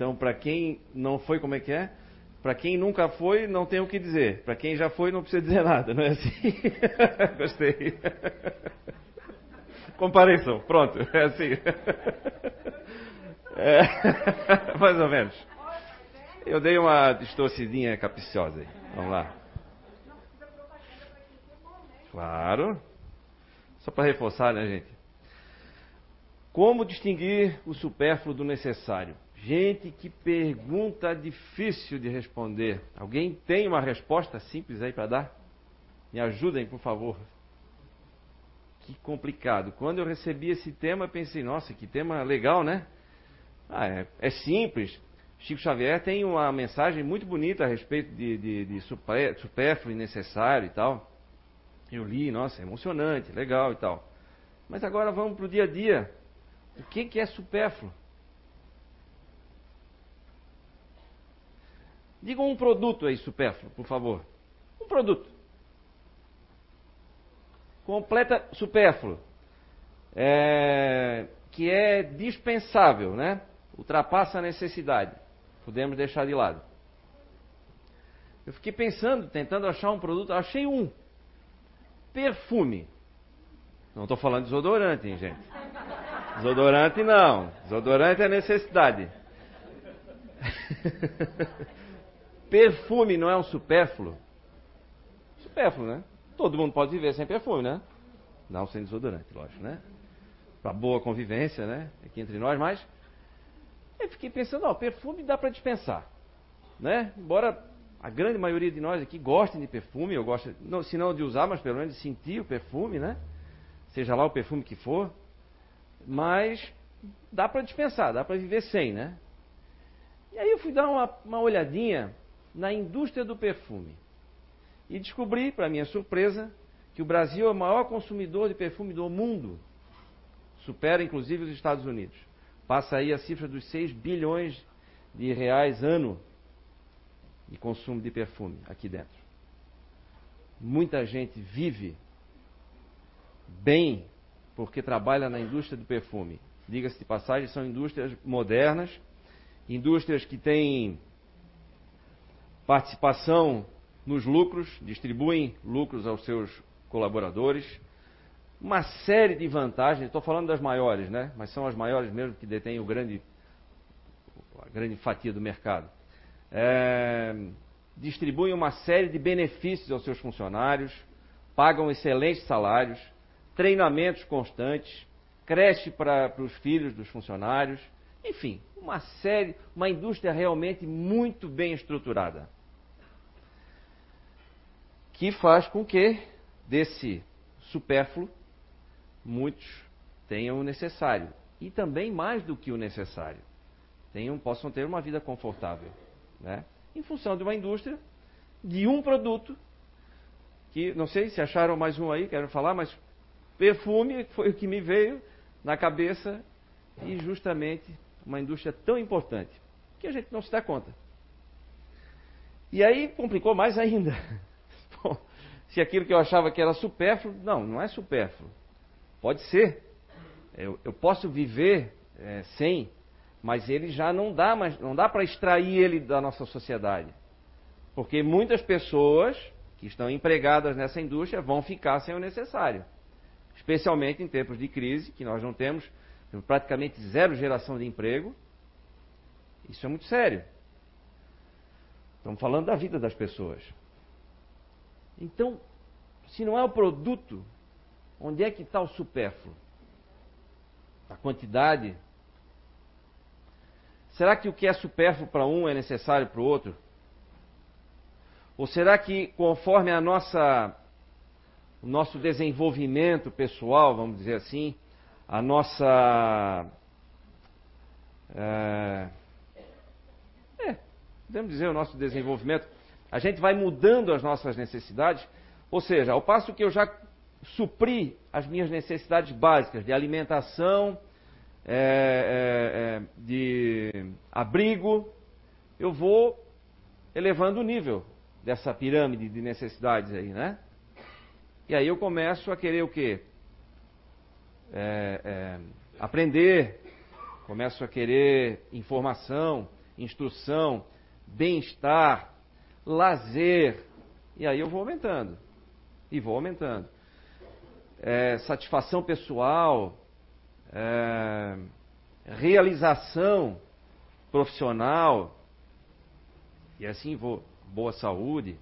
Então, para quem não foi, como é que é? Para quem nunca foi, não tem o que dizer. Para quem já foi, não precisa dizer nada, não é assim? Gostei. Compareçam, pronto, é assim. É, mais ou menos. Eu dei uma distorcidinha capiciosa aí. Vamos lá. Claro. Só para reforçar, né, gente? Como distinguir o supérfluo do necessário? Gente, que pergunta difícil de responder. Alguém tem uma resposta simples aí para dar? Me ajudem, por favor. Que complicado. Quando eu recebi esse tema, pensei, nossa, que tema legal, né? Ah, é, é simples. Chico Xavier tem uma mensagem muito bonita a respeito de, de, de supérfluo e necessário e tal. Eu li, nossa, é emocionante, legal e tal. Mas agora vamos para o dia a dia. O que, que é supérfluo? Diga um produto aí supérfluo, por favor. Um produto. Completa supérfluo. É, que é dispensável, né? Ultrapassa a necessidade. Podemos deixar de lado. Eu fiquei pensando, tentando achar um produto, achei um. Perfume. Não estou falando de desodorante, hein, gente? Desodorante não. Desodorante é necessidade. Perfume não é um supérfluo? Supérfluo, né? Todo mundo pode viver sem perfume, né? Não sem desodorante, lógico, né? Para boa convivência, né? Aqui entre nós, mas eu fiquei pensando, ó, perfume dá para dispensar, né? Embora a grande maioria de nós aqui gostem de perfume, eu gosto, não, se não de usar, mas pelo menos de sentir o perfume, né? Seja lá o perfume que for, mas dá para dispensar, dá para viver sem, né? E aí eu fui dar uma, uma olhadinha na indústria do perfume. E descobri, para minha surpresa, que o Brasil é o maior consumidor de perfume do mundo. Supera inclusive os Estados Unidos. Passa aí a cifra dos 6 bilhões de reais ano de consumo de perfume aqui dentro. Muita gente vive bem porque trabalha na indústria do perfume. Diga-se de passagem, são indústrias modernas, indústrias que têm participação nos lucros, distribuem lucros aos seus colaboradores, uma série de vantagens, estou falando das maiores, né? mas são as maiores mesmo que detêm o grande, a grande fatia do mercado. É, distribuem uma série de benefícios aos seus funcionários, pagam excelentes salários, treinamentos constantes, creche para os filhos dos funcionários, enfim, uma série, uma indústria realmente muito bem estruturada que faz com que desse supérfluo muitos tenham o necessário e também mais do que o necessário, tenham possam ter uma vida confortável, né? Em função de uma indústria de um produto que não sei se acharam mais um aí, quero falar, mas perfume foi o que me veio na cabeça e justamente uma indústria tão importante que a gente não se dá conta. E aí complicou mais ainda. Se aquilo que eu achava que era supérfluo, não, não é supérfluo. Pode ser. Eu, eu posso viver é, sem, mas ele já não dá, mas não dá para extrair ele da nossa sociedade. Porque muitas pessoas que estão empregadas nessa indústria vão ficar sem o necessário. Especialmente em tempos de crise, que nós não temos praticamente zero geração de emprego. Isso é muito sério. Estamos falando da vida das pessoas. Então, se não é o produto, onde é que está o supérfluo? A quantidade? Será que o que é supérfluo para um é necessário para o outro? Ou será que conforme a nossa o nosso desenvolvimento pessoal, vamos dizer assim, a nossa é, é, podemos dizer o nosso desenvolvimento a gente vai mudando as nossas necessidades. Ou seja, ao passo que eu já supri as minhas necessidades básicas de alimentação, é, é, de abrigo, eu vou elevando o nível dessa pirâmide de necessidades aí, né? E aí eu começo a querer o quê? É, aprender, começo a querer informação, instrução, bem-estar, lazer. E aí eu vou aumentando. E vou aumentando. É, satisfação pessoal, é, realização profissional, e assim vou, boa saúde,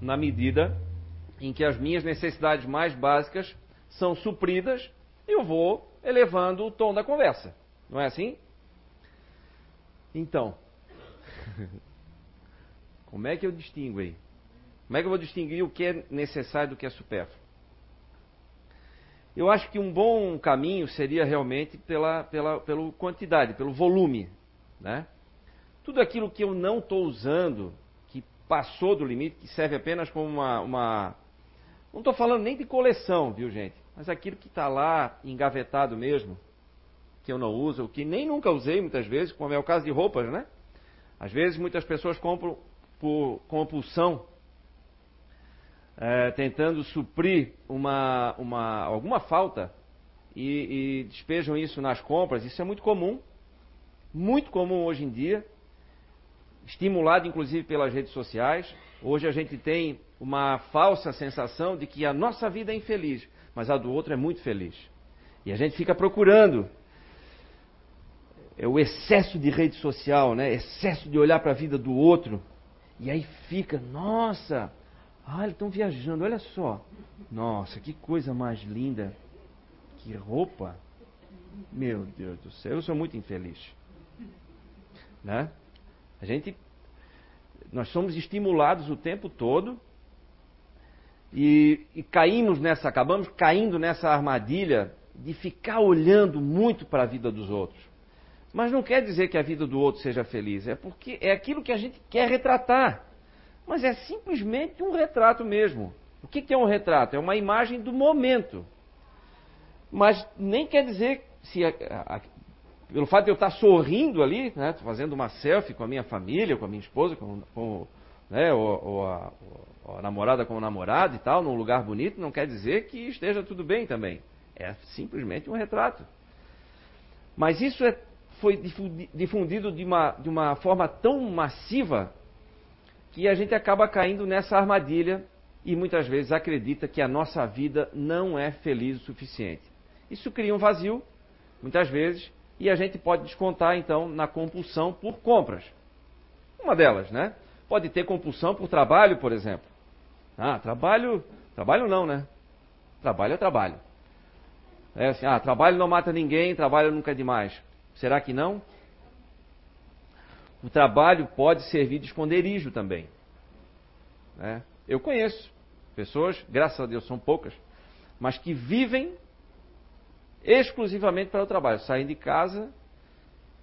na medida em que as minhas necessidades mais básicas são supridas, eu vou elevando o tom da conversa. Não é assim? Então, como é que eu distingo aí? Como é que eu vou distinguir o que é necessário do que é supérfluo? Eu acho que um bom caminho seria realmente pela, pela, pela quantidade, pelo volume. Né? Tudo aquilo que eu não estou usando, que passou do limite, que serve apenas como uma. uma não estou falando nem de coleção, viu gente? Mas aquilo que está lá engavetado mesmo, que eu não uso, que nem nunca usei muitas vezes, como é o caso de roupas, né? Às vezes muitas pessoas compram por compulsão é, tentando suprir uma, uma, alguma falta e, e despejam isso nas compras. Isso é muito comum, muito comum hoje em dia, estimulado inclusive pelas redes sociais. Hoje a gente tem uma falsa sensação de que a nossa vida é infeliz, mas a do outro é muito feliz. E a gente fica procurando é o excesso de rede social, né? Excesso de olhar para a vida do outro. E aí fica, nossa, ah, eles estão viajando, olha só. Nossa, que coisa mais linda. Que roupa. Meu Deus do céu, eu sou muito infeliz. Né? A gente nós somos estimulados o tempo todo e, e, caímos nessa, acabamos caindo nessa armadilha de ficar olhando muito para a vida dos outros. Mas não quer dizer que a vida do outro seja feliz, é porque é aquilo que a gente quer retratar mas é simplesmente um retrato mesmo. O que é um retrato? É uma imagem do momento. Mas nem quer dizer se a, a, pelo fato de eu estar sorrindo ali, né, fazendo uma selfie com a minha família, com a minha esposa, com, com né, ou, ou, a, ou, a, namorada com o namorado e tal, num lugar bonito, não quer dizer que esteja tudo bem também. É simplesmente um retrato. Mas isso é, foi difundido de uma, de uma forma tão massiva que a gente acaba caindo nessa armadilha e muitas vezes acredita que a nossa vida não é feliz o suficiente. Isso cria um vazio, muitas vezes, e a gente pode descontar então na compulsão por compras. Uma delas, né? Pode ter compulsão por trabalho, por exemplo. Ah, trabalho. Trabalho não, né? Trabalho é trabalho. É assim, ah, trabalho não mata ninguém, trabalho nunca é demais. Será que não? O trabalho pode servir de esconderijo também. Né? Eu conheço pessoas, graças a Deus são poucas, mas que vivem exclusivamente para o trabalho. Saem de casa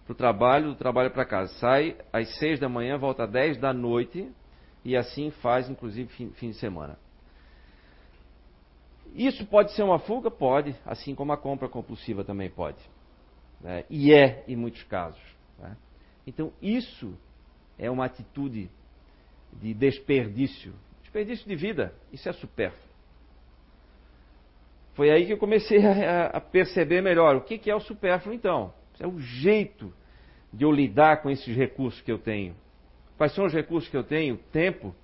para o trabalho, do trabalho para casa. Sai às seis da manhã, volta às dez da noite e assim faz, inclusive, fim, fim de semana. Isso pode ser uma fuga? Pode, assim como a compra compulsiva também pode. Né? E é em muitos casos. Né? Então, isso é uma atitude de desperdício. Desperdício de vida, isso é supérfluo. Foi aí que eu comecei a, a perceber melhor o que, que é o supérfluo, então. É o jeito de eu lidar com esses recursos que eu tenho. Quais são os recursos que eu tenho? Tempo,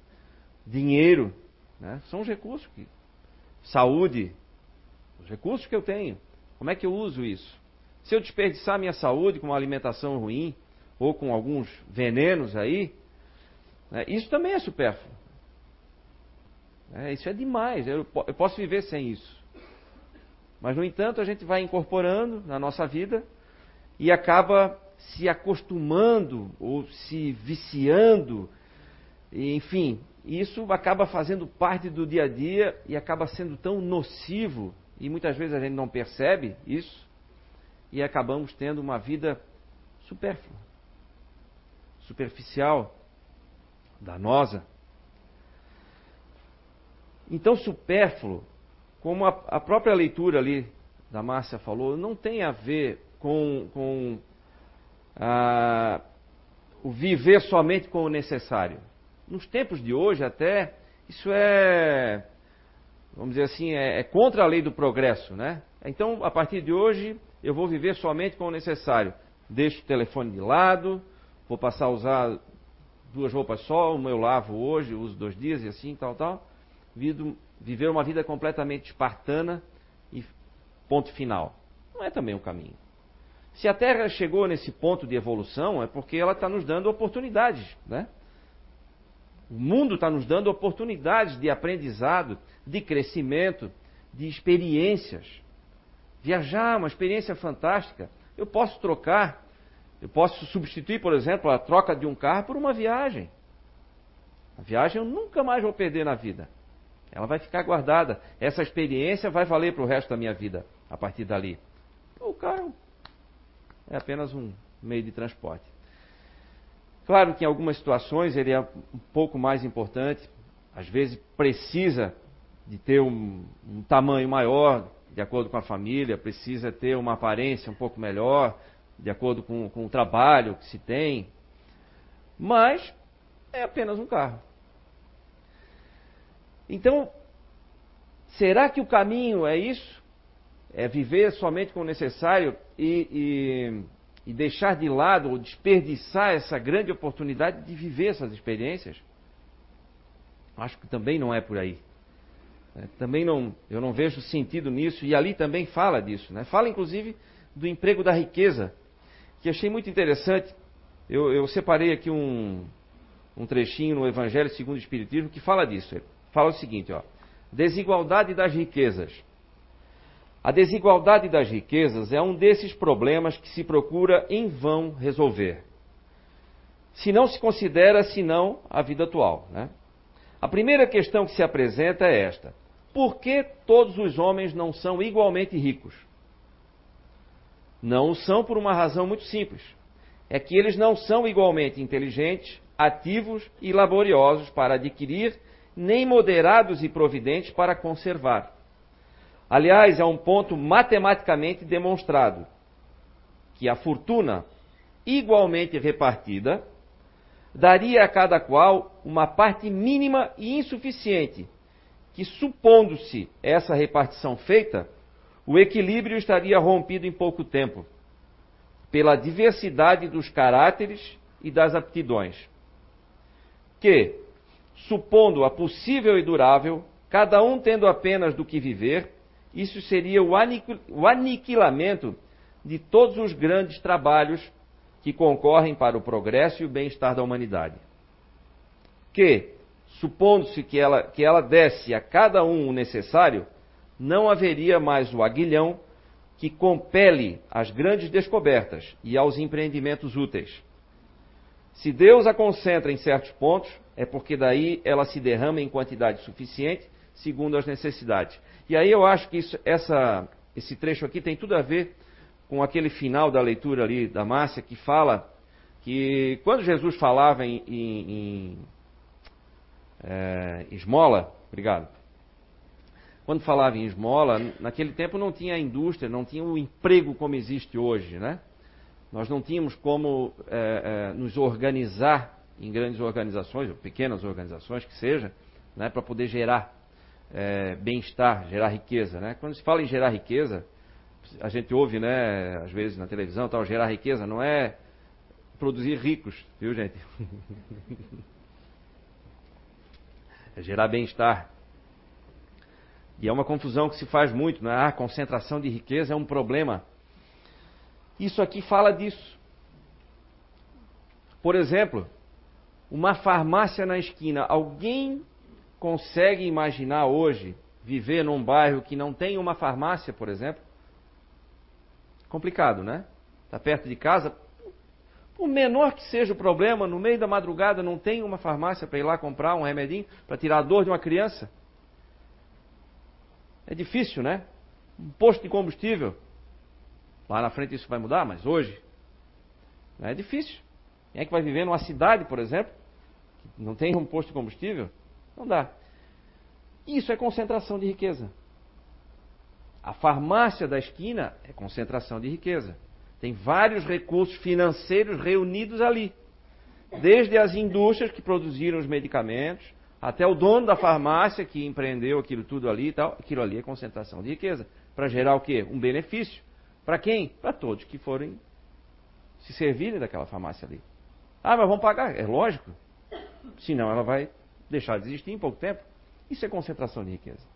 dinheiro, né? são os recursos que. Saúde, os recursos que eu tenho. Como é que eu uso isso? Se eu desperdiçar minha saúde com uma alimentação ruim, ou com alguns venenos aí, né, isso também é supérfluo. É, isso é demais, eu, eu posso viver sem isso. Mas, no entanto, a gente vai incorporando na nossa vida e acaba se acostumando ou se viciando, enfim, isso acaba fazendo parte do dia a dia e acaba sendo tão nocivo, e muitas vezes a gente não percebe isso, e acabamos tendo uma vida supérflua superficial, danosa. Então, supérfluo, como a, a própria leitura ali da Márcia falou, não tem a ver com, com ah, o viver somente com o necessário. Nos tempos de hoje, até, isso é, vamos dizer assim, é, é contra a lei do progresso, né? Então, a partir de hoje, eu vou viver somente com o necessário. Deixo o telefone de lado, vou passar a usar duas roupas só, uma eu lavo hoje, uso dois dias e assim, tal, tal. Vido, viver uma vida completamente espartana e ponto final. Não é também o um caminho. Se a Terra chegou nesse ponto de evolução, é porque ela está nos dando oportunidades, né? O mundo está nos dando oportunidades de aprendizado, de crescimento, de experiências. Viajar, uma experiência fantástica. Eu posso trocar, eu posso substituir, por exemplo, a troca de um carro por uma viagem. A viagem eu nunca mais vou perder na vida. Ela vai ficar guardada. Essa experiência vai valer para o resto da minha vida a partir dali. O carro é apenas um meio de transporte. Claro que em algumas situações ele é um pouco mais importante, às vezes precisa de ter um, um, tamanho maior, de acordo com a família, precisa ter uma aparência um pouco melhor, de acordo com, com o trabalho que se tem, mas é apenas um carro. Então, será que o caminho é isso? É viver somente com o necessário e, e e deixar de lado ou desperdiçar essa grande oportunidade de viver essas experiências? Acho que também não é por aí. É, também não, eu não vejo sentido nisso e ali também fala disso. Né? Fala inclusive do emprego da riqueza, que achei muito interessante. Eu, eu separei aqui um, um trechinho no Evangelho segundo o Espiritismo que fala disso. Fala o seguinte: ó, desigualdade das riquezas. A desigualdade das riquezas é um desses problemas que se procura em vão resolver. Se não se considera senão a vida atual. Né? A primeira questão que se apresenta é esta: por que todos os homens não são igualmente ricos? Não são por uma razão muito simples. É que eles não são igualmente inteligentes, ativos e laboriosos para adquirir, nem moderados e providentes para conservar. Aliás, é um ponto matematicamente demonstrado que a fortuna, igualmente repartida, daria a cada qual uma parte mínima e insuficiente, que, supondo-se essa repartição feita, o equilíbrio estaria rompido em pouco tempo, pela diversidade dos caráteres e das aptidões. Que, supondo-a possível e durável, cada um tendo apenas do que viver, isso seria o aniquilamento de todos os grandes trabalhos que concorrem para o progresso e o bem-estar da humanidade. Que, supondo-se que ela, que ela desse a cada um o necessário, não haveria mais o aguilhão que compele às grandes descobertas e aos empreendimentos úteis. Se Deus a concentra em certos pontos, é porque daí ela se derrama em quantidade suficiente, segundo as necessidades. E aí eu acho que isso, essa, esse trecho aqui tem tudo a ver com aquele final da leitura ali da Márcia, que fala que quando Jesus falava em, em, em é, esmola, obrigado. Quando falava em esmola, naquele tempo não tinha indústria, não tinha o emprego como existe hoje, né? Nós não tínhamos como é, é, nos organizar em grandes organizações, ou pequenas organizações que seja, né, para poder gerar é, bem-estar, gerar riqueza. Né? Quando se fala em gerar riqueza, a gente ouve, né, às vezes na televisão, tal, gerar riqueza não é produzir ricos, viu gente? é gerar bem-estar. E é uma confusão que se faz muito, né? Ah, concentração de riqueza é um problema. Isso aqui fala disso. Por exemplo, uma farmácia na esquina. Alguém consegue imaginar hoje viver num bairro que não tem uma farmácia, por exemplo? Complicado, né? Está perto de casa. Por menor que seja o problema, no meio da madrugada não tem uma farmácia para ir lá comprar um remedinho para tirar a dor de uma criança. É difícil, né? Um posto de combustível. Lá na frente isso vai mudar, mas hoje é difícil. Quem é que vai viver numa cidade, por exemplo, que não tem um posto de combustível? Não dá. Isso é concentração de riqueza. A farmácia da esquina é concentração de riqueza. Tem vários recursos financeiros reunidos ali. Desde as indústrias que produziram os medicamentos, até o dono da farmácia que empreendeu aquilo tudo ali e tal. Aquilo ali é concentração de riqueza. Para gerar o quê? Um benefício. Para quem? Para todos que forem se servirem daquela farmácia ali. Ah, mas vamos pagar? É lógico. Senão ela vai deixar de existir em pouco tempo. Isso é concentração de riqueza.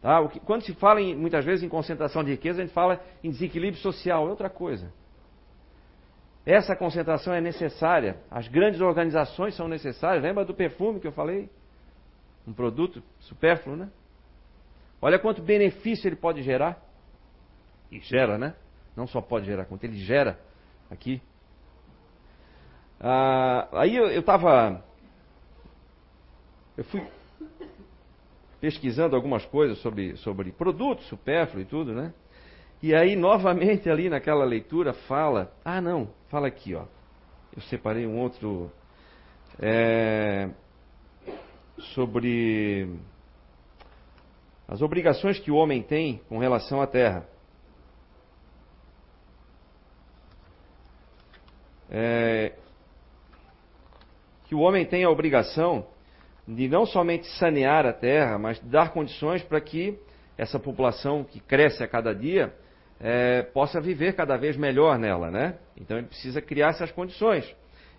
Tá? Que, quando se fala em, muitas vezes em concentração de riqueza, a gente fala em desequilíbrio social, é outra coisa. Essa concentração é necessária. As grandes organizações são necessárias. Lembra do perfume que eu falei? Um produto supérfluo, né? Olha quanto benefício ele pode gerar. E gera, né? Não só pode gerar, quanto ele gera aqui. Ah, aí eu estava. Eu fui pesquisando algumas coisas sobre, sobre produtos supérfluos e tudo, né? E aí, novamente, ali naquela leitura, fala. Ah, não, fala aqui, ó. Eu separei um outro. É, sobre as obrigações que o homem tem com relação à terra. É, que o homem tem a obrigação de não somente sanear a terra, mas dar condições para que essa população que cresce a cada dia é, possa viver cada vez melhor nela, né? Então ele precisa criar essas condições.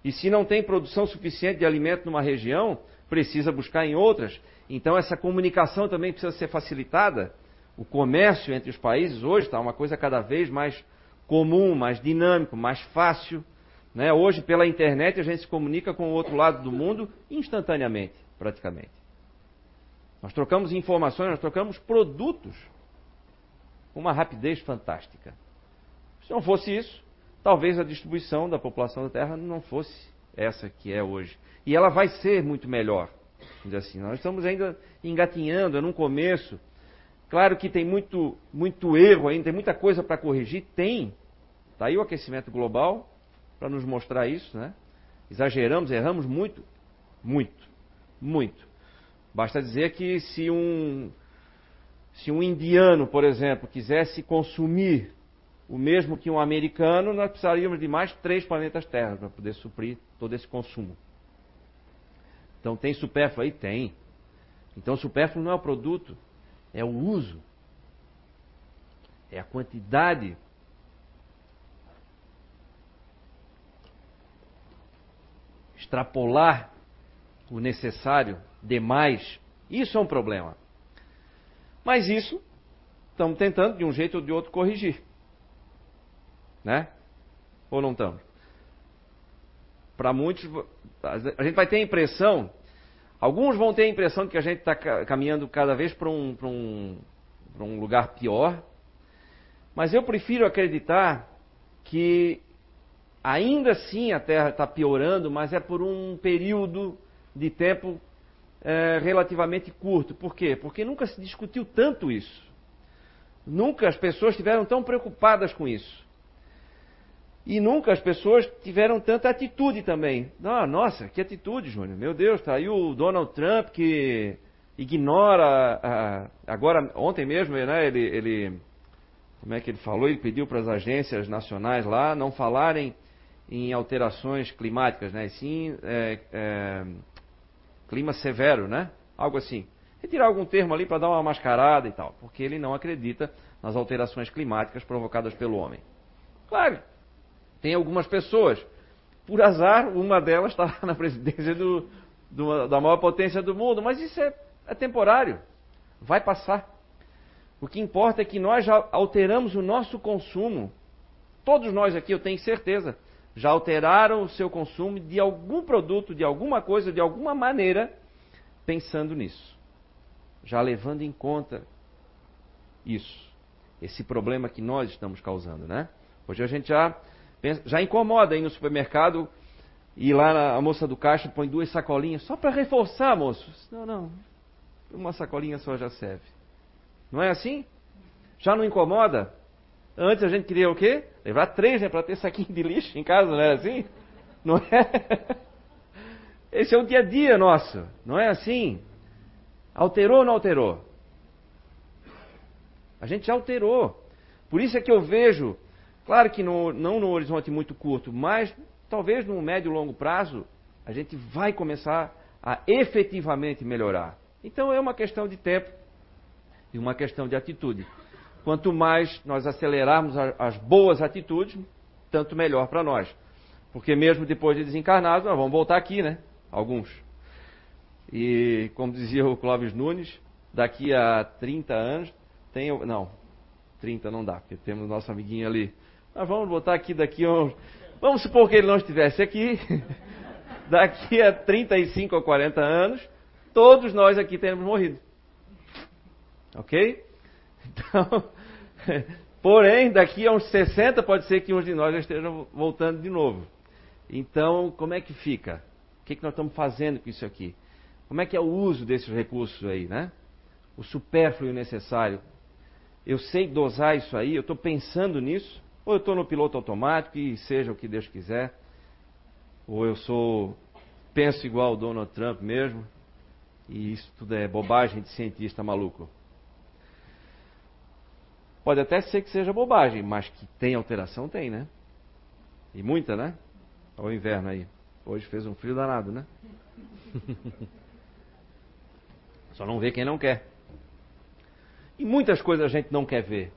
E se não tem produção suficiente de alimento numa região, precisa buscar em outras. Então essa comunicação também precisa ser facilitada. O comércio entre os países hoje está uma coisa cada vez mais comum, mais dinâmico, mais fácil. Né? Hoje, pela internet, a gente se comunica com o outro lado do mundo instantaneamente, praticamente. Nós trocamos informações, nós trocamos produtos com uma rapidez fantástica. Se não fosse isso, talvez a distribuição da população da Terra não fosse essa que é hoje. E ela vai ser muito melhor. Assim, nós estamos ainda engatinhando, é num começo. Claro que tem muito, muito erro ainda, tem muita coisa para corrigir, tem. Está aí o aquecimento global para nos mostrar isso, né? Exageramos, erramos muito, muito, muito. Basta dizer que se um se um indiano, por exemplo, quisesse consumir o mesmo que um americano, nós precisaríamos de mais três planetas Terra para poder suprir todo esse consumo. Então tem supérfluo aí? Tem. Então supérfluo não é o produto, é o uso. É a quantidade. Extrapolar o necessário demais, isso é um problema. Mas isso estamos tentando de um jeito ou de outro corrigir. Né? Ou não estamos? Para muitos, a gente vai ter a impressão, alguns vão ter a impressão de que a gente está caminhando cada vez para um, um, um lugar pior, mas eu prefiro acreditar que ainda assim a Terra está piorando, mas é por um período de tempo é, relativamente curto. Por quê? Porque nunca se discutiu tanto isso. Nunca as pessoas estiveram tão preocupadas com isso. E nunca as pessoas tiveram tanta atitude também. Ah, nossa, que atitude, Júnior. Meu Deus, está aí o Donald Trump que ignora. A, agora, ontem mesmo, né, ele, ele. Como é que ele falou? Ele pediu para as agências nacionais lá não falarem em alterações climáticas, né? Sim, é, é, clima severo, né? Algo assim. Retirar algum termo ali para dar uma mascarada e tal, porque ele não acredita nas alterações climáticas provocadas pelo homem. Claro, tem algumas pessoas, por azar, uma delas está na presidência do, do, da maior potência do mundo, mas isso é, é temporário, vai passar. O que importa é que nós já alteramos o nosso consumo. Todos nós aqui, eu tenho certeza, já alteraram o seu consumo de algum produto, de alguma coisa, de alguma maneira, pensando nisso. Já levando em conta isso. Esse problema que nós estamos causando, né? Hoje a gente já, pensa, já incomoda aí no supermercado e lá na, a moça do caixa põe duas sacolinhas só para reforçar, moço. Não, não. Uma sacolinha só já serve. Não é assim? Já não incomoda? Antes a gente queria o quê? Levar três, né? Para ter saquinho de lixo em casa, não é assim? Não é? Esse é o dia a dia nosso, não é assim? Alterou ou não alterou? A gente já alterou. Por isso é que eu vejo, claro que no, não no horizonte muito curto, mas talvez no médio e longo prazo, a gente vai começar a efetivamente melhorar. Então é uma questão de tempo e uma questão de atitude. Quanto mais nós acelerarmos as boas atitudes, tanto melhor para nós. Porque mesmo depois de desencarnados, nós vamos voltar aqui, né? Alguns. E como dizia o Clóvis Nunes, daqui a 30 anos tem. Não, 30 não dá, porque temos nosso amiguinho ali. Nós vamos botar aqui daqui uns. Vamos supor que ele não estivesse aqui. daqui a 35 ou 40 anos, todos nós aqui teremos morrido. Ok? Então, porém, daqui a uns 60 pode ser que uns de nós já estejam voltando de novo. Então, como é que fica? O que, que nós estamos fazendo com isso aqui? Como é que é o uso desses recursos aí, né? O supérfluo e o necessário. Eu sei dosar isso aí, eu estou pensando nisso, ou eu estou no piloto automático e seja o que Deus quiser, ou eu sou penso igual o Donald Trump mesmo, e isso tudo é bobagem de cientista maluco. Pode até ser que seja bobagem, mas que tem alteração, tem, né? E muita, né? Olha o inverno aí. Hoje fez um frio danado, né? Só não vê quem não quer. E muitas coisas a gente não quer ver.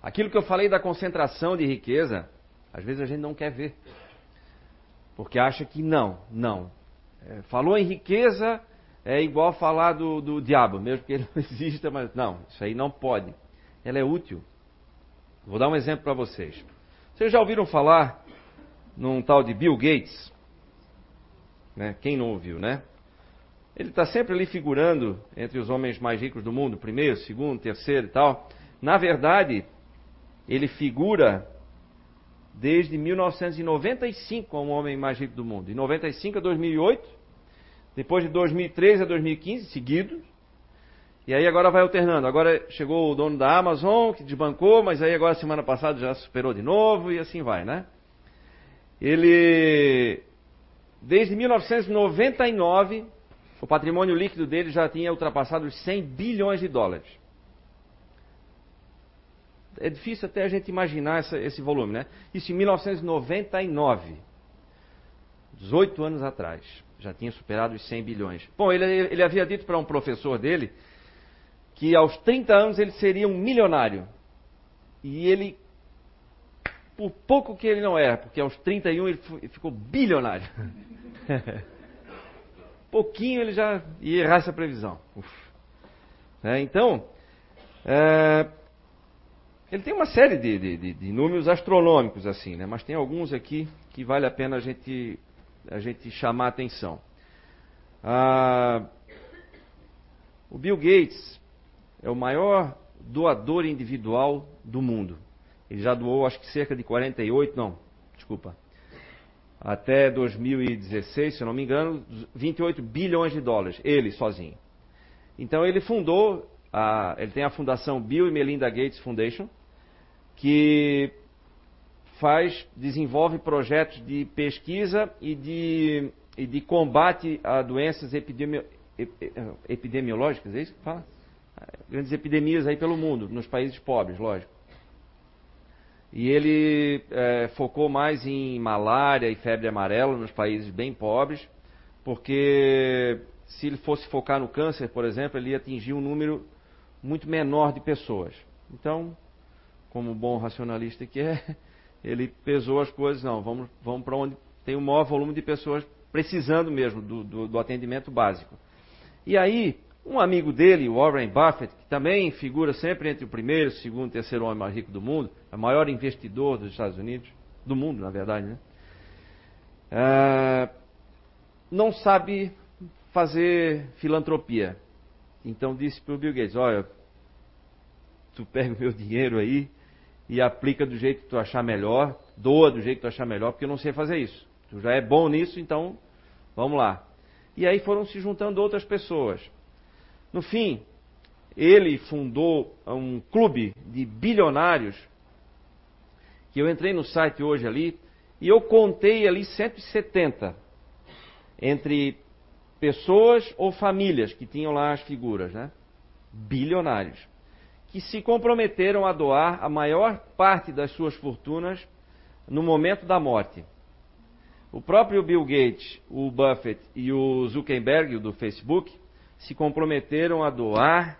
Aquilo que eu falei da concentração de riqueza, às vezes a gente não quer ver. Porque acha que não, não. É, falou em riqueza, é igual falar do, do diabo, mesmo que ele não exista, mas não, isso aí não pode ela é útil. Vou dar um exemplo para vocês. Vocês já ouviram falar num tal de Bill Gates? Né? Quem não ouviu, né? Ele está sempre ali figurando entre os homens mais ricos do mundo, primeiro, segundo, terceiro e tal. Na verdade, ele figura desde 1995 como o homem mais rico do mundo. De 95 a 2008, depois de 2013 a 2015, seguidos, e aí agora vai alternando. Agora chegou o dono da Amazon, que desbancou, mas aí agora semana passada já superou de novo e assim vai, né? Ele, desde 1999, o patrimônio líquido dele já tinha ultrapassado os 100 bilhões de dólares. É difícil até a gente imaginar essa, esse volume, né? Isso em 1999, 18 anos atrás, já tinha superado os 100 bilhões. Bom, ele, ele havia dito para um professor dele que aos 30 anos ele seria um milionário. E ele, por pouco que ele não era, porque aos 31 ele ficou bilionário. Pouquinho ele já ia errar essa previsão. É, então, é, ele tem uma série de, de, de, números astronômicos assim, né? mas tem alguns aqui que vale a pena a gente, a gente chamar a atenção. Ah, o Bill Gates, é o maior doador individual do mundo. Ele já doou, acho que cerca de 48, não, desculpa, até 2016, se eu não me engano, 28 bilhões de dólares, ele sozinho. Então ele fundou, a, ele tem a fundação Bill e Melinda Gates Foundation, que faz, desenvolve projetos de pesquisa e de, e de combate a doenças epidemi, epidemiológicas, é isso que fala? Grandes epidemias aí pelo mundo, nos países pobres, lógico. E ele é, focou mais em malária e febre amarela nos países bem pobres, porque se ele fosse focar no câncer, por exemplo, ele ia atingir um número muito menor de pessoas. Então, como bom racionalista que é, ele pesou as coisas, não, vamos, vamos para onde tem o maior volume de pessoas precisando mesmo do, do, do atendimento básico. E aí, um amigo dele, Warren Buffett, que também figura sempre entre o primeiro, segundo e terceiro homem mais rico do mundo, é o maior investidor dos Estados Unidos, do mundo, na verdade, né? É, não sabe fazer filantropia. Então disse para o Bill Gates, olha, tu pega o meu dinheiro aí e aplica do jeito que tu achar melhor, doa do jeito que tu achar melhor, porque eu não sei fazer isso. Tu já é bom nisso, então vamos lá. E aí foram se juntando outras pessoas. No fim, ele fundou um clube de bilionários, que eu entrei no site hoje ali, e eu contei ali 170 entre pessoas ou famílias que tinham lá as figuras, né? Bilionários. Que se comprometeram a doar a maior parte das suas fortunas no momento da morte. O próprio Bill Gates, o Buffett e o Zuckerberg, do Facebook, se comprometeram a doar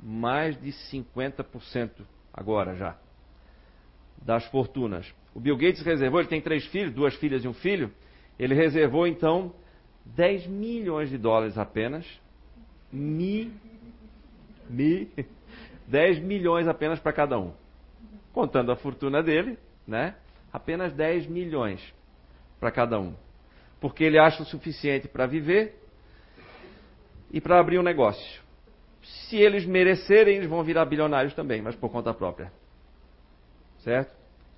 mais de 50% agora já das fortunas. O Bill Gates reservou, ele tem três filhos, duas filhas e um filho, ele reservou então 10 milhões de dólares apenas, mi, mi, 10 milhões apenas para cada um. Contando a fortuna dele, né? Apenas 10 milhões para cada um. Porque ele acha o suficiente para viver e para abrir um negócio. Se eles merecerem, eles vão virar bilionários também, mas por conta própria. Certo?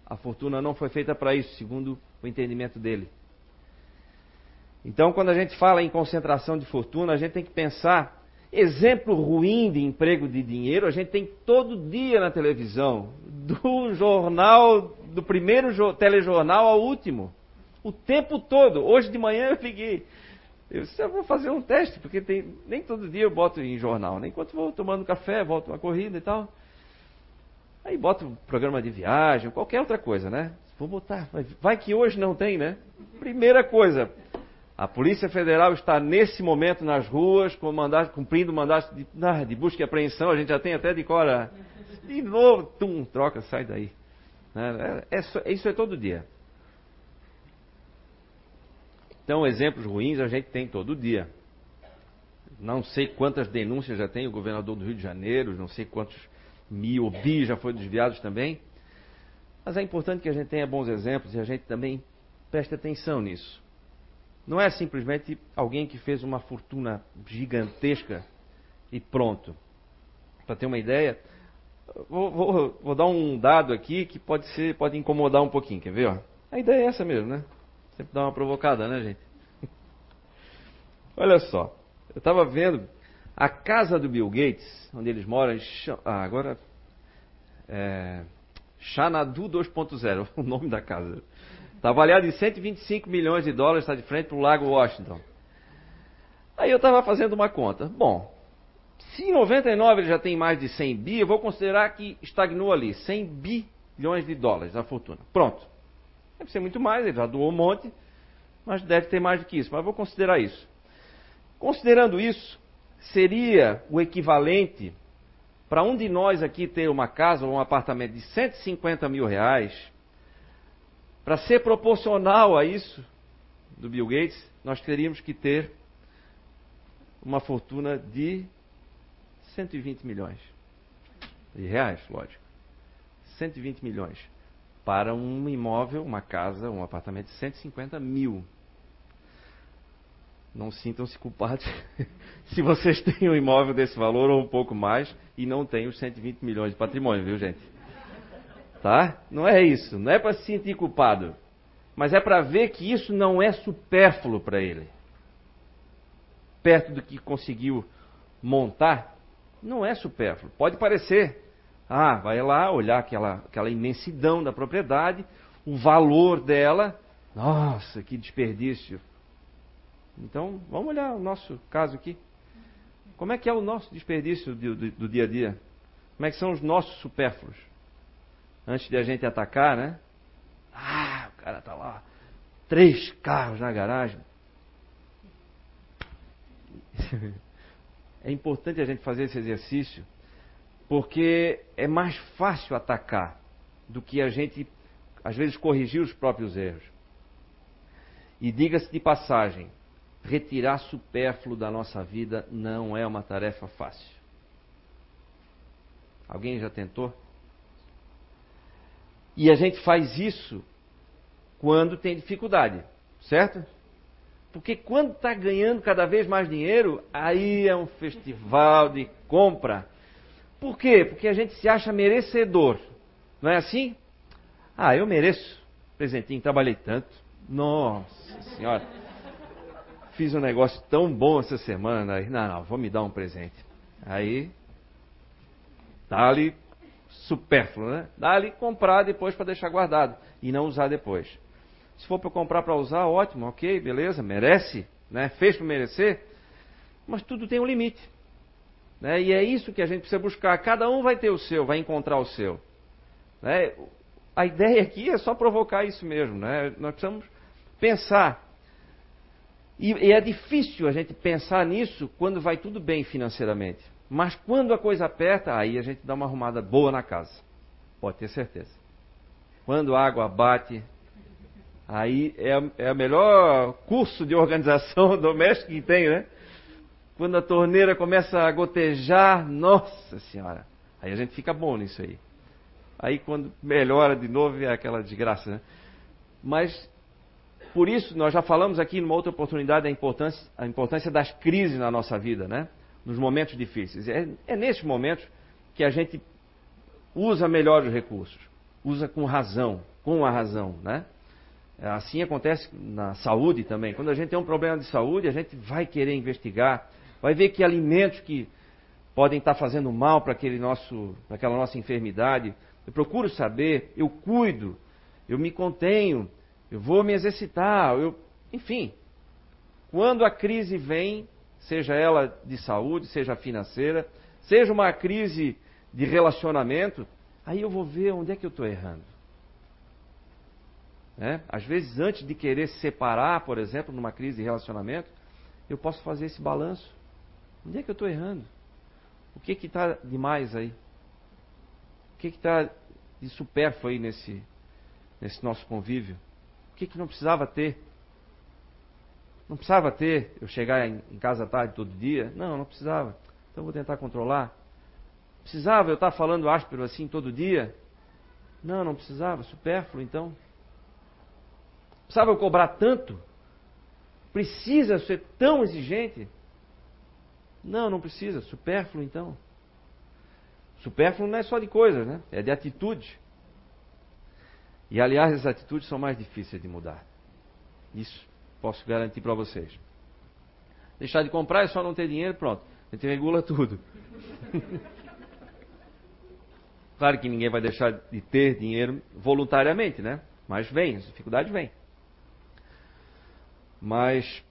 A fortuna não foi feita para isso, segundo o entendimento dele. Então, quando a gente fala em concentração de fortuna, a gente tem que pensar exemplo ruim de emprego de dinheiro, a gente tem todo dia na televisão, do jornal, do primeiro telejornal ao último, o tempo todo. Hoje de manhã eu liguei, eu disse, eu vou fazer um teste, porque tem, nem todo dia eu boto em jornal, nem enquanto vou tomando café, volto uma corrida e tal. Aí boto um programa de viagem, qualquer outra coisa, né? Vou botar, vai que hoje não tem, né? Primeira coisa, a Polícia Federal está nesse momento nas ruas com mandato, cumprindo mandato de, ah, de, busca e apreensão. A gente já tem até de cora. De novo, tum, troca, sai daí. Né? É, é, isso é todo dia. Então, exemplos ruins a gente tem todo dia. Não sei quantas denúncias já tem o governador do Rio de Janeiro, não sei quantos mil ou bi já foram desviados também. Mas é importante que a gente tenha bons exemplos e a gente também preste atenção nisso. Não é simplesmente alguém que fez uma fortuna gigantesca e pronto. Para ter uma ideia, vou, vou, vou, dar um dado aqui que pode ser, pode incomodar um pouquinho. Quer ver? A ideia é essa mesmo, né? Sempre dá uma provocada, né, gente? Olha só, eu estava vendo a casa do Bill Gates, onde eles moram, ah, agora é, Xanadu 2.0, o nome da casa. Está avaliado em 125 milhões de dólares, está de frente para o Lago Washington. Aí eu estava fazendo uma conta. Bom, se em 99 ele já tem mais de 100 bi, eu vou considerar que estagnou ali, 100 bilhões de dólares a fortuna. Pronto. Deve ser muito mais, ele já doou um monte, mas deve ter mais do que isso. Mas vou considerar isso. Considerando isso, seria o equivalente para um de nós aqui ter uma casa ou um apartamento de 150 mil reais para ser proporcional a isso do Bill Gates, nós teríamos que ter uma fortuna de 120 milhões de reais, lógico. 120 milhões para um imóvel, uma casa, um apartamento de 150 mil. Não sintam-se culpados se vocês têm um imóvel desse valor ou um pouco mais e não têm os 120 milhões de patrimônio, viu, gente? Tá? Não é isso. Não é para se sentir culpado. Mas é para ver que isso não é supérfluo para ele. Perto do que conseguiu montar, não é supérfluo. Pode parecer. Ah, vai lá olhar aquela, aquela imensidão da propriedade, o valor dela. Nossa, que desperdício. Então, vamos olhar o nosso caso aqui. Como é que é o nosso desperdício do, do, do dia a dia? Como é que são os nossos supérfluos? antes de a gente atacar, né? Ah, o cara tá lá, três carros na garagem. É importante a gente fazer esse exercício, porque é mais fácil atacar do que a gente, às vezes, corrigir os próprios erros. E diga-se de passagem, retirar supérfluo da nossa vida não é uma tarefa fácil. Alguém já tentou? E a gente faz isso quando tem dificuldade, certo? Porque quando está ganhando cada vez mais dinheiro, aí é um festival de compra. Por quê? Porque a gente se acha merecedor. Não é assim? Ah, eu mereço. Presentinho, trabalhei tanto. Nossa Senhora. Fiz um negócio tão bom essa semana. Aí, não, não, vou me dar um presente. Aí, tá ali supérfluo, né? Dá ali comprar depois para deixar guardado e não usar depois. Se for para comprar para usar, ótimo, ok, beleza, merece, né? Fez para merecer, mas tudo tem um limite. Né? E é isso que a gente precisa buscar. Cada um vai ter o seu, vai encontrar o seu. Né? A ideia aqui é só provocar isso mesmo. Né? Nós precisamos pensar. E, e é difícil a gente pensar nisso quando vai tudo bem financeiramente. Mas quando a coisa aperta, aí a gente dá uma arrumada boa na casa. Pode ter certeza. Quando a água bate, aí é, é o melhor curso de organização doméstica que tem, né? Quando a torneira começa a gotejar, nossa senhora, aí a gente fica bom nisso aí. Aí quando melhora de novo é aquela desgraça, né? Mas por isso nós já falamos aqui numa outra oportunidade a importância, a importância das crises na nossa vida, né? Nos momentos difíceis. É, é nesses momentos que a gente usa melhor os recursos, usa com razão, com a razão, né? Assim acontece na saúde também. Quando a gente tem um problema de saúde, a gente vai querer investigar, vai ver que alimentos que podem estar fazendo mal para aquele nosso, para aquela nossa enfermidade. Eu procuro saber, eu cuido, eu me contenho, eu vou me exercitar, eu, enfim. Quando a crise vem, seja ela de saúde, seja financeira, seja uma crise de relacionamento, aí eu vou ver onde é que eu estou errando. Né? Às vezes, antes de querer se separar, por exemplo, numa crise de relacionamento, eu posso fazer esse balanço. Onde é que eu estou errando? O que está demais aí? O que está de supérfluo aí nesse, nesse nosso convívio? O que, que não precisava ter? Não precisava ter eu chegar em, em casa tarde todo dia? Não, não precisava. Então vou tentar controlar. Precisava eu estar falando áspero assim todo dia? Não, não precisava. Supérfluo então. Precisava eu cobrar tanto? Precisa ser tão exigente? Não, não precisa. Supérfluo então. Supérfluo não é só de coisas, né? É de atitude. E aliás, as atitudes são mais difíceis de mudar. Isso posso garantir para vocês. Deixar de comprar é só não ter dinheiro, pronto. A gente regula tudo. claro que ninguém vai deixar de ter dinheiro voluntariamente, né? Mas vem, as dificuldades vêm. Mas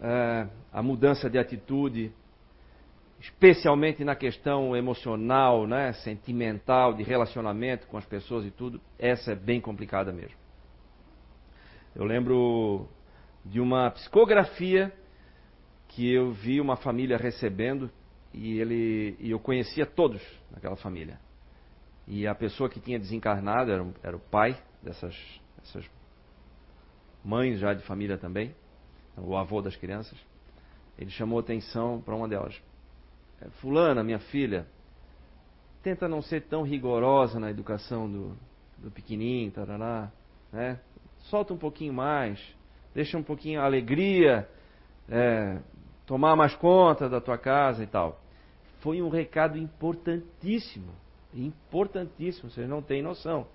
é, a mudança de atitude, especialmente na questão emocional, né, sentimental, de relacionamento com as pessoas e tudo, essa é bem complicada mesmo. Eu lembro de uma psicografia que eu vi uma família recebendo e ele e eu conhecia todos naquela família. E a pessoa que tinha desencarnado era, era o pai dessas, dessas mães já de família também, o avô das crianças, ele chamou atenção para uma delas. É, Fulana, minha filha, tenta não ser tão rigorosa na educação do, do pequenininho, tarará, né? Solta um pouquinho mais, deixa um pouquinho a alegria, é, tomar mais conta da tua casa e tal. Foi um recado importantíssimo, importantíssimo, vocês não têm noção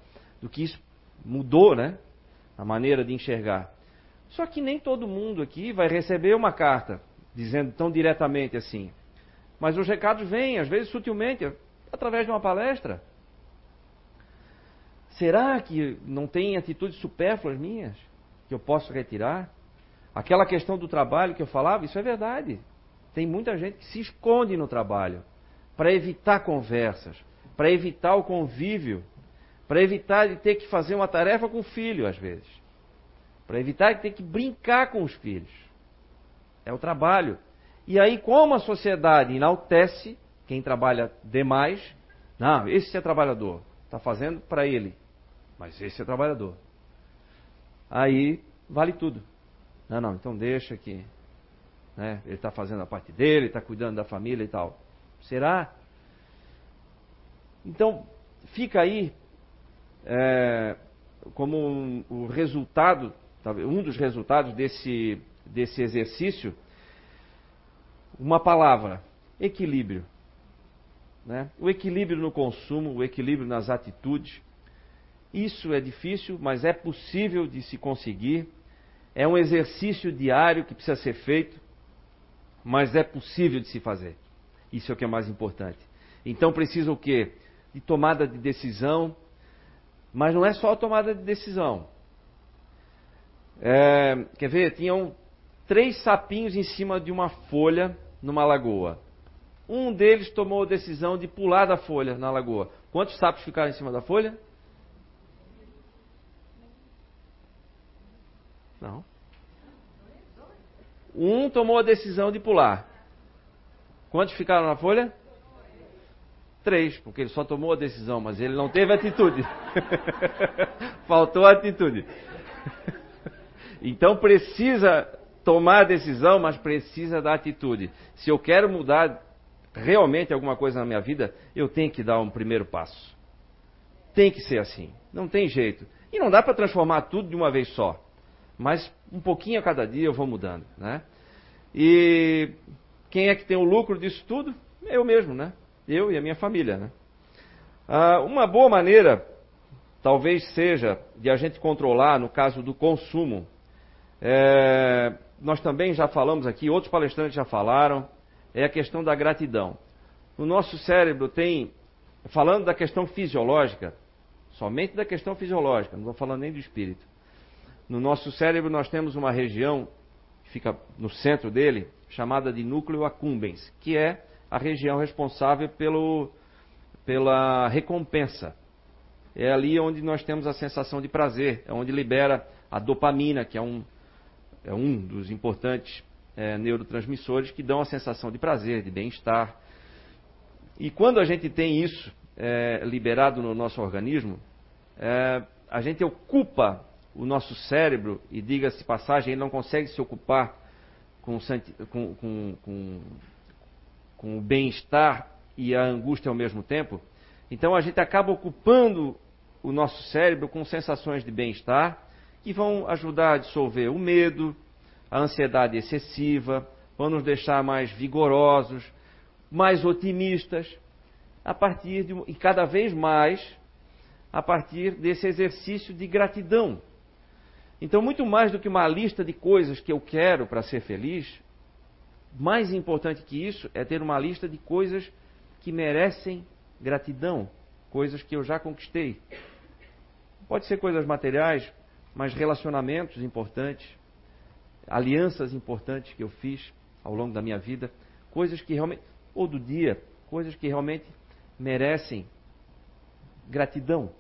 do que isso mudou, né? a maneira de enxergar. Só que nem todo mundo aqui vai receber uma carta dizendo tão diretamente assim. Mas os recados vêm, às vezes sutilmente, através de uma palestra. Será que não tem atitudes supérfluas minhas que eu posso retirar? Aquela questão do trabalho que eu falava, isso é verdade. Tem muita gente que se esconde no trabalho para evitar conversas, para evitar o convívio para evitar de ter que fazer uma tarefa com o filho, às vezes. Para evitar de ter que brincar com os filhos. É o trabalho. E aí, como a sociedade enaltece quem trabalha demais, não, esse é trabalhador, está fazendo para ele, mas esse é trabalhador. Aí vale tudo. Não, não, então deixa que né, ele está fazendo a parte dele, está cuidando da família e tal. Será? Então, fica aí é, como um, o resultado, um dos resultados desse, desse exercício, uma palavra: equilíbrio. Né? O equilíbrio no consumo, o equilíbrio nas atitudes. Isso é difícil, mas é possível de se conseguir. É um exercício diário que precisa ser feito, mas é possível de se fazer. Isso é o que é mais importante. Então precisa o quê? De tomada de decisão, mas não é só a tomada de decisão. É, quer ver? Tinham três sapinhos em cima de uma folha numa lagoa. Um deles tomou a decisão de pular da folha na lagoa. Quantos sapos ficaram em cima da folha? Não. Um tomou a decisão de pular. Quantos ficaram na folha? Três, porque ele só tomou a decisão, mas ele não teve atitude. Faltou atitude. então precisa tomar a decisão, mas precisa da atitude. Se eu quero mudar realmente alguma coisa na minha vida, eu tenho que dar um primeiro passo. Tem que ser assim. Não tem jeito. E não dá para transformar tudo de uma vez só. Mas um pouquinho a cada dia eu vou mudando, né? E quem é que tem o lucro disso tudo? Eu mesmo, né? Eu e a minha família, né? Ah, uma boa maneira, talvez seja, de a gente controlar, no caso do consumo, é, nós também já falamos aqui, outros palestrantes já falaram, é a questão da gratidão. O nosso cérebro tem, falando da questão fisiológica, somente da questão fisiológica, não estou falando nem do espírito. No nosso cérebro nós temos uma região que fica no centro dele, chamada de núcleo accumbens, que é a região responsável pelo, pela recompensa. É ali onde nós temos a sensação de prazer, é onde libera a dopamina, que é um, é um dos importantes é, neurotransmissores que dão a sensação de prazer, de bem-estar. E quando a gente tem isso é, liberado no nosso organismo, é, a gente ocupa o nosso cérebro, e diga-se passagem, ele não consegue se ocupar com, com, com, com o bem-estar e a angústia ao mesmo tempo. Então a gente acaba ocupando o nosso cérebro com sensações de bem-estar que vão ajudar a dissolver o medo, a ansiedade excessiva, vão nos deixar mais vigorosos, mais otimistas, a partir de e cada vez mais a partir desse exercício de gratidão. Então, muito mais do que uma lista de coisas que eu quero para ser feliz, mais importante que isso é ter uma lista de coisas que merecem gratidão, coisas que eu já conquistei. Pode ser coisas materiais, mas relacionamentos importantes, alianças importantes que eu fiz ao longo da minha vida, coisas que realmente, ou do dia, coisas que realmente merecem gratidão.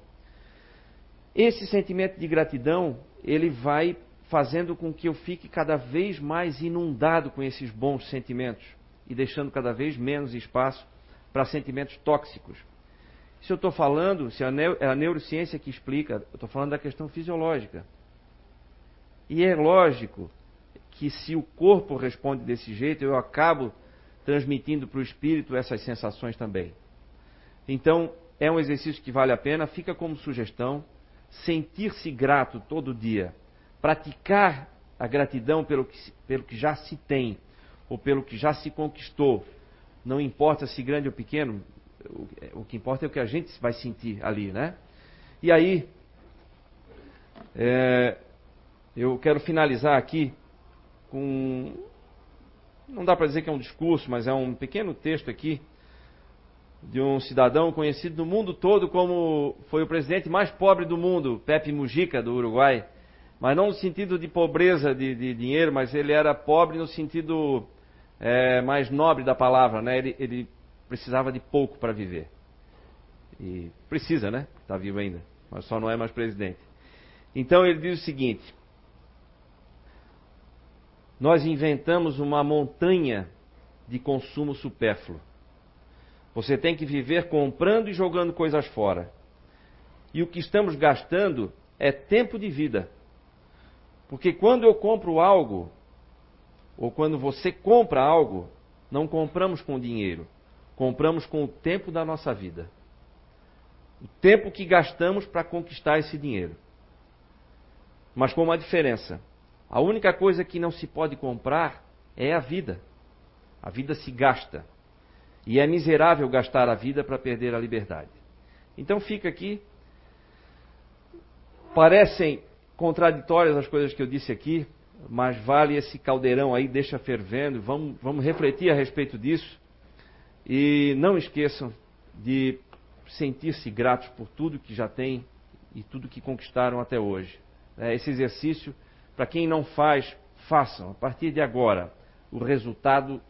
Esse sentimento de gratidão, ele vai fazendo com que eu fique cada vez mais inundado com esses bons sentimentos e deixando cada vez menos espaço para sentimentos tóxicos. Se eu estou falando, se é a neurociência que explica, eu estou falando da questão fisiológica. E é lógico que se o corpo responde desse jeito, eu acabo transmitindo para o espírito essas sensações também. Então, é um exercício que vale a pena, fica como sugestão, sentir-se grato todo dia praticar a gratidão pelo que, pelo que já se tem ou pelo que já se conquistou, não importa se grande ou pequeno, o, o que importa é o que a gente vai sentir ali, né? E aí, é, eu quero finalizar aqui com. Não dá para dizer que é um discurso, mas é um pequeno texto aqui de um cidadão conhecido no mundo todo como foi o presidente mais pobre do mundo, Pepe Mujica, do Uruguai mas não no sentido de pobreza de, de dinheiro, mas ele era pobre no sentido é, mais nobre da palavra, né? Ele, ele precisava de pouco para viver. E precisa, né? Está vivo ainda, mas só não é mais presidente. Então ele diz o seguinte: Nós inventamos uma montanha de consumo supérfluo. Você tem que viver comprando e jogando coisas fora. E o que estamos gastando é tempo de vida. Porque quando eu compro algo, ou quando você compra algo, não compramos com dinheiro, compramos com o tempo da nossa vida. O tempo que gastamos para conquistar esse dinheiro. Mas com uma diferença. A única coisa que não se pode comprar é a vida. A vida se gasta. E é miserável gastar a vida para perder a liberdade. Então fica aqui. Parecem contraditórias as coisas que eu disse aqui, mas vale esse caldeirão aí, deixa fervendo, vamos, vamos refletir a respeito disso. E não esqueçam de sentir-se gratos por tudo que já têm e tudo que conquistaram até hoje. É, esse exercício, para quem não faz, façam. A partir de agora, o resultado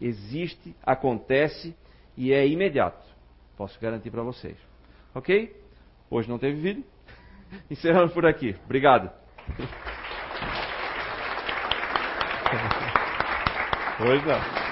existe, acontece e é imediato. Posso garantir para vocês. Ok? Hoje não teve vídeo. Encerrando por aqui. Obrigado. Pois não.